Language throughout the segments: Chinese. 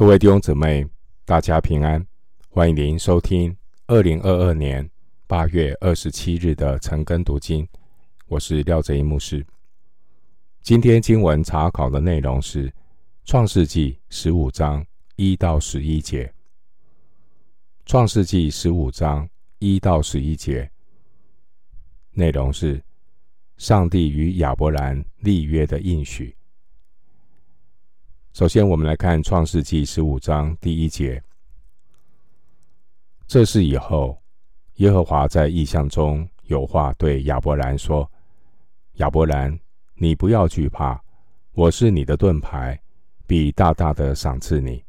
各位弟兄姊妹，大家平安！欢迎您收听二零二二年八月二十七日的晨更读经。我是廖哲一牧师。今天经文查考的内容是《创世纪》十五章一到十一节。《创世纪》十五章一到十一节内容是上帝与亚伯兰立约的应许。首先，我们来看《创世纪》十五章第一节。这事以后，耶和华在异象中有话对亚伯兰说：“亚伯兰，你不要惧怕，我是你的盾牌，必大大的赏赐你。”《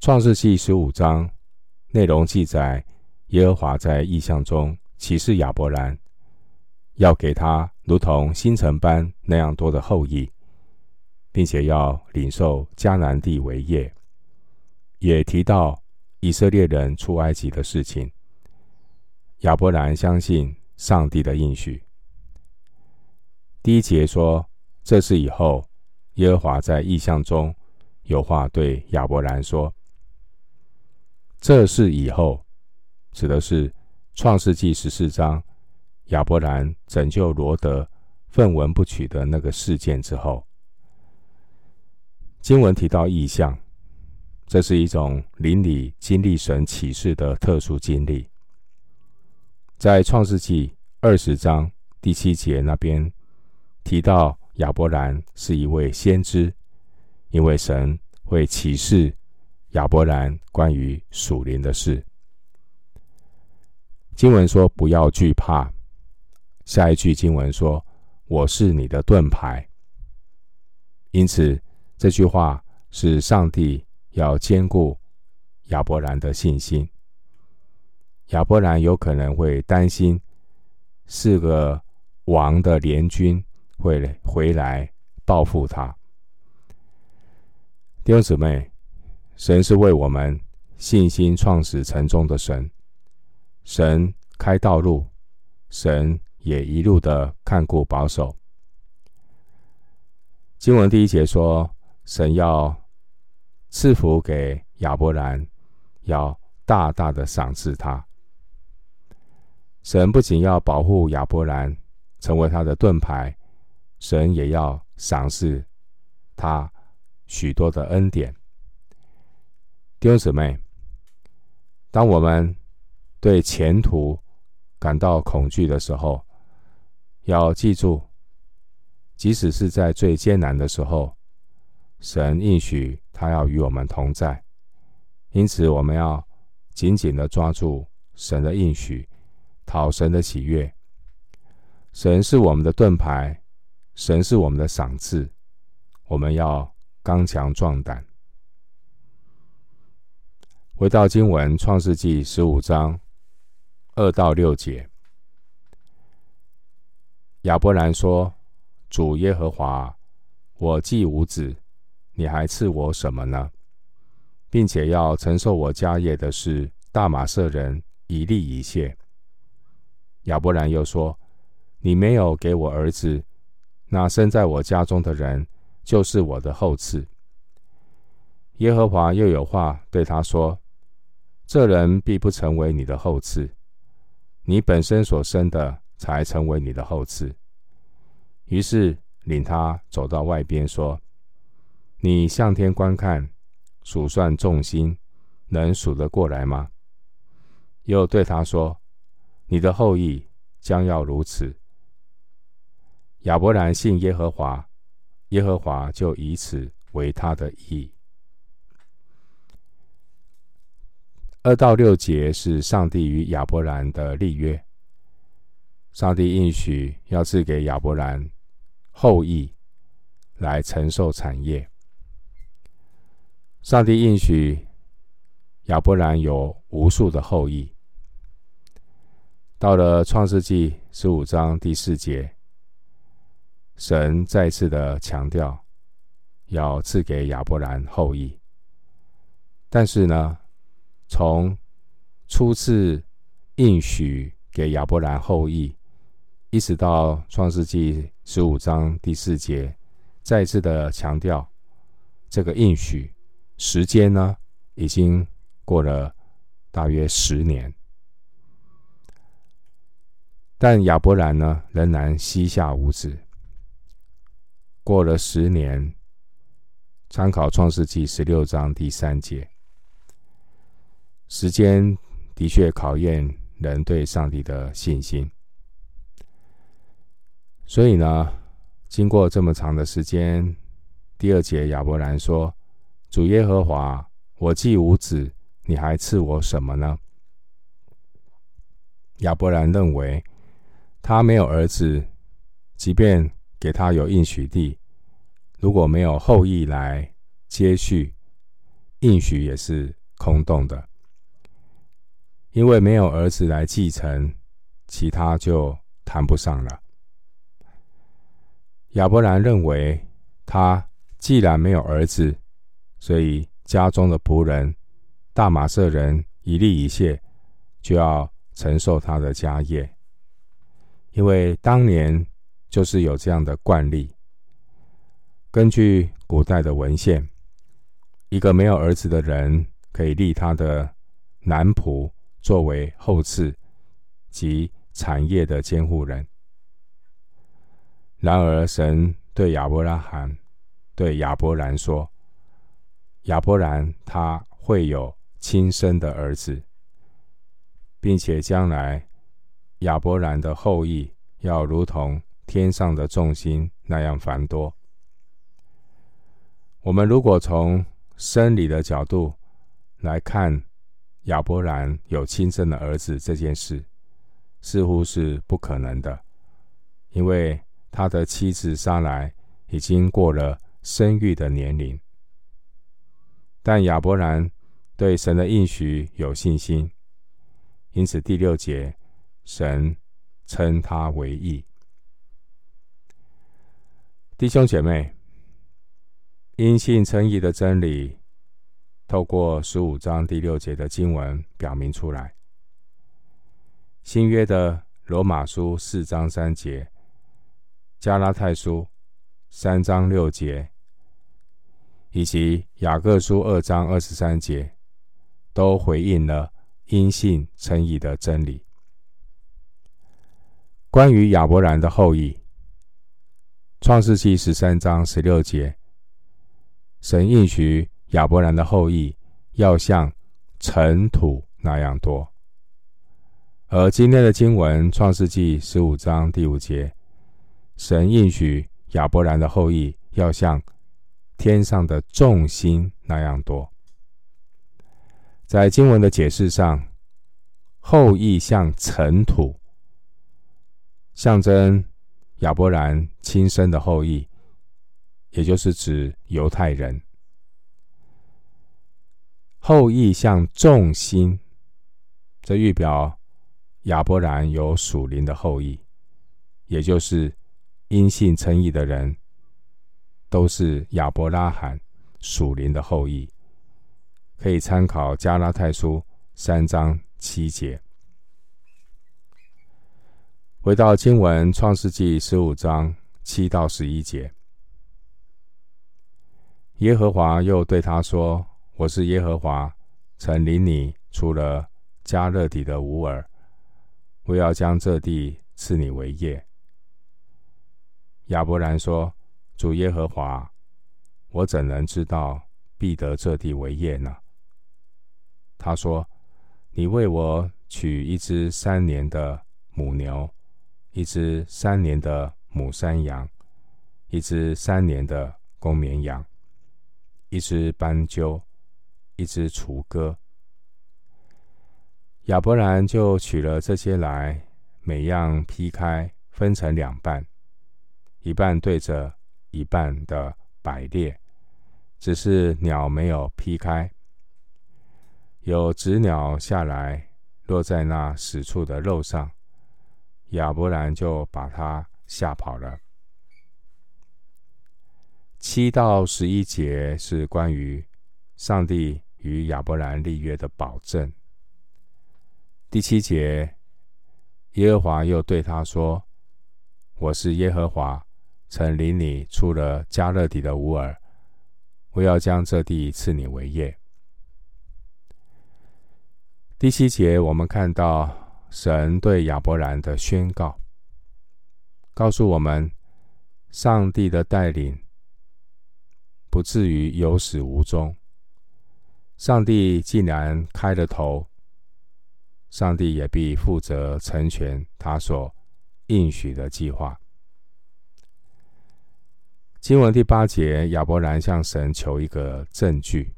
创世纪》十五章内容记载，耶和华在异象中启示亚伯兰，要给他如同星辰般那样多的后裔。并且要领受迦南地为业，也提到以色列人出埃及的事情。亚伯兰相信上帝的应许。第一节说：“这事以后，耶和华在异象中有话对亚伯兰说。”这事以后，指的是创世纪十四章亚伯兰拯救罗德分文不取的那个事件之后。经文提到异象，这是一种灵里经历神启示的特殊经历。在创世纪二十章第七节那边提到，亚伯兰是一位先知，因为神会启示亚伯兰关于属灵的事。经文说：“不要惧怕。”下一句经文说：“我是你的盾牌。”因此。这句话是上帝要坚固亚伯兰的信心。亚伯兰有可能会担心四个王的联军会回来报复他。弟兄姊妹，神是为我们信心创始成终的神，神开道路，神也一路的看顾保守。经文第一节说。神要赐福给亚伯兰，要大大的赏赐他。神不仅要保护亚伯兰，成为他的盾牌，神也要赏赐他许多的恩典。弟兄姊妹，当我们对前途感到恐惧的时候，要记住，即使是在最艰难的时候。神应许他要与我们同在，因此我们要紧紧的抓住神的应许，讨神的喜悦。神是我们的盾牌，神是我们的赏赐，我们要刚强壮胆。回到经文，《创世纪》十五章二到六节，亚伯兰说：“主耶和华，我既无子。”你还赐我什么呢？并且要承受我家业的是大马色人以利以谢。亚伯兰又说：“你没有给我儿子，那生在我家中的人就是我的后嗣。”耶和华又有话对他说：“这人必不成为你的后嗣，你本身所生的才成为你的后嗣。”于是领他走到外边说。你向天观看，数算众星，能数得过来吗？又对他说：“你的后裔将要如此。”亚伯兰信耶和华，耶和华就以此为他的义。二到六节是上帝与亚伯兰的立约，上帝应许要赐给亚伯兰后裔来承受产业。上帝应许亚伯兰有无数的后裔。到了创世纪十五章第四节，神再次的强调要赐给亚伯兰后裔。但是呢，从初次应许给亚伯兰后裔，一直到创世纪十五章第四节，再次的强调。这个应许时间呢，已经过了大约十年，但亚伯兰呢，仍然膝下无子。过了十年，参考创世纪十六章第三节，时间的确考验人对上帝的信心。所以呢，经过这么长的时间，第二节亚伯兰说：“主耶和华，我既无子，你还赐我什么呢？”亚伯兰认为他没有儿子，即便给他有应许地，如果没有后裔来接续，应许也是空洞的，因为没有儿子来继承，其他就谈不上了。亚伯兰认为，他既然没有儿子，所以家中的仆人大马色人以利以谢就要承受他的家业，因为当年就是有这样的惯例。根据古代的文献，一个没有儿子的人可以立他的男仆作为后嗣及产业的监护人。然而，神对亚伯拉罕、对亚伯兰说：“亚伯兰他会有亲生的儿子，并且将来亚伯兰的后裔要如同天上的众星那样繁多。”我们如果从生理的角度来看，亚伯兰有亲生的儿子这件事，似乎是不可能的，因为他的妻子撒莱已经过了生育的年龄。但亚伯兰对神的应许有信心，因此第六节，神称他为义。弟兄姐妹。因信称义的真理，透过十五章第六节的经文表明出来。新约的罗马书四章三节、加拉太书三章六节，以及雅各书二章二十三节，都回应了因信称义的真理。关于亚伯兰的后裔，创世记十三章十六节。神应许亚伯兰的后裔要像尘土那样多，而今天的经文《创世记》十五章第五节，神应许亚伯兰的后裔要像天上的众星那样多。在经文的解释上，后裔像尘土，象征亚伯兰亲生的后裔。也就是指犹太人，后裔像众星，这预表亚伯兰有属灵的后裔，也就是因信称义的人，都是亚伯拉罕属灵的后裔。可以参考加拉太书三章七节。回到经文创世纪十五章七到十一节。耶和华又对他说：“我是耶和华，曾领你出了迦勒底的乌尔，我要将这地赐你为业。”亚伯兰说：“主耶和华，我怎能知道必得这地为业呢？”他说：“你为我取一只三年的母牛，一只三年的母山羊，一只三年的公绵羊。”一只斑鸠，一只雏鸽。亚伯兰就取了这些来，每样劈开，分成两半，一半对着一半的摆列，只是鸟没有劈开。有只鸟下来，落在那死处的肉上，亚伯兰就把它吓跑了。七到十一节是关于上帝与亚伯兰立约的保证。第七节，耶和华又对他说：“我是耶和华，曾领你出了迦勒底的乌尔，我要将这地赐你为业。第七节，我们看到神对亚伯兰的宣告，告诉我们，上帝的带领不至于有始无终。上帝既然开了头，上帝也必负责成全他所应许的计划。经文第八节，亚伯兰向神求一个证据，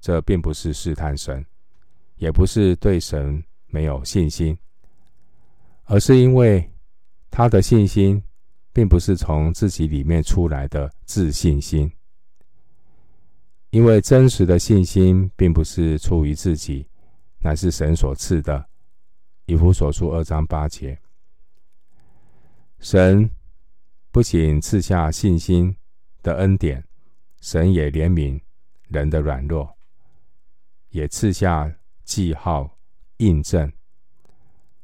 这并不是试探神。也不是对神没有信心，而是因为他的信心并不是从自己里面出来的自信心，因为真实的信心并不是出于自己，乃是神所赐的。以弗所书二章八节，神不仅赐下信心的恩典，神也怜悯人的软弱，也赐下。记号印证，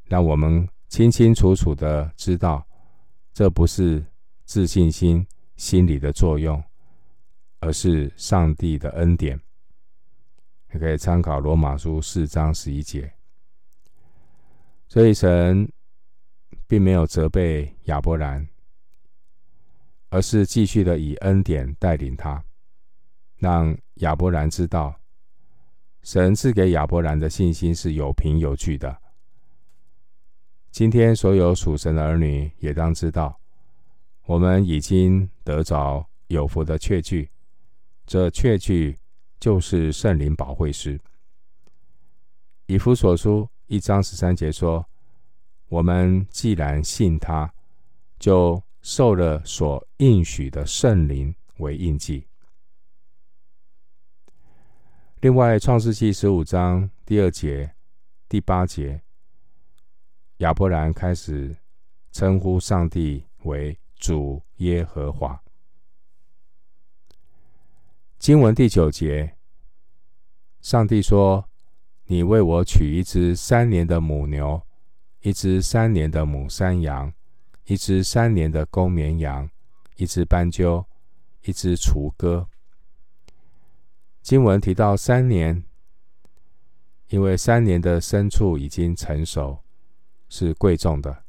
让我们清清楚楚的知道，这不是自信心心理的作用，而是上帝的恩典。你可以参考罗马书四章十一节。所以神并没有责备亚伯兰，而是继续的以恩典带领他，让亚伯兰知道。神赐给亚伯兰的信心是有凭有据的。今天所有属神的儿女也当知道，我们已经得着有福的确据，这确据就是圣灵保惠师。以弗所书一章十三节说：“我们既然信他，就受了所应许的圣灵为印记。”另外，《创世记》十五章第二节、第八节，亚伯兰开始称呼上帝为主耶和华。经文第九节，上帝说：“你为我取一只三年的母牛，一只三年的母山羊，一只三年的公绵羊，一只斑鸠，一只雏鸽。”经文提到三年，因为三年的牲畜已经成熟，是贵重的。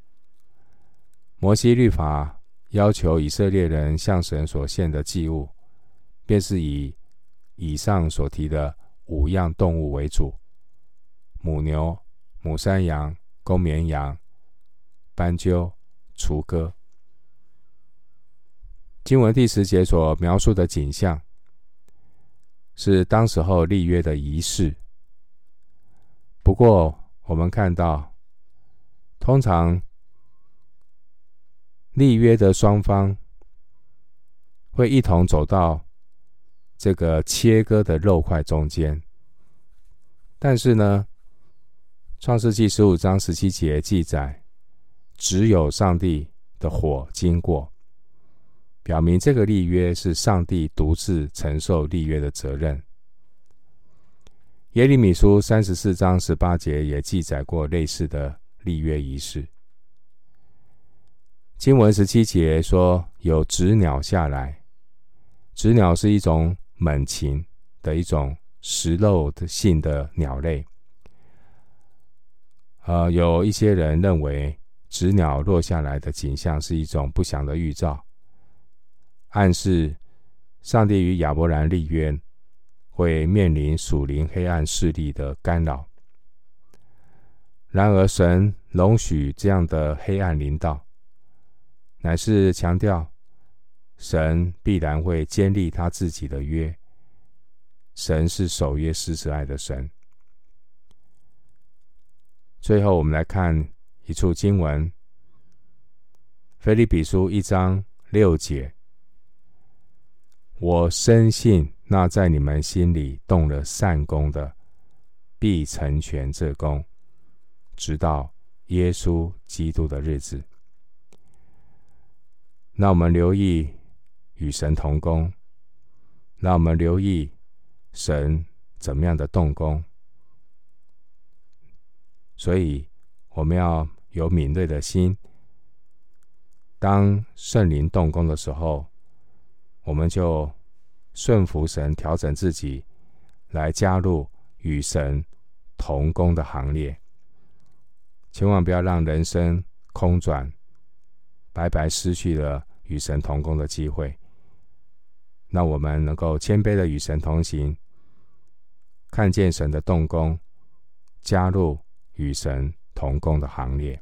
摩西律法要求以色列人向神所献的祭物，便是以以上所提的五样动物为主：母牛、母山羊、公绵羊、斑鸠、除歌。经文第十节所描述的景象。是当时候立约的仪式。不过，我们看到，通常立约的双方会一同走到这个切割的肉块中间。但是呢，《创世纪》十五章十七节记载，只有上帝的火经过。表明这个立约是上帝独自承受立约的责任。耶利米书三十四章十八节也记载过类似的立约仪式。经文十七节说有纸鸟下来，纸鸟是一种猛禽的一种食肉性的鸟类。呃，有一些人认为纸鸟落下来的景象是一种不祥的预兆。暗示上帝与亚伯兰立约，会面临属灵黑暗势力的干扰。然而，神容许这样的黑暗临到，乃是强调神必然会坚立他自己的约。神是守约施慈爱的神。最后，我们来看一处经文：腓立比书一章六节。我深信，那在你们心里动了善工的，必成全这工，直到耶稣基督的日子。那我们留意与神同工，那我们留意神怎么样的动工。所以，我们要有敏锐的心，当圣灵动工的时候。我们就顺服神，调整自己，来加入与神同工的行列。千万不要让人生空转，白白失去了与神同工的机会。那我们能够谦卑的与神同行，看见神的动工，加入与神同工的行列。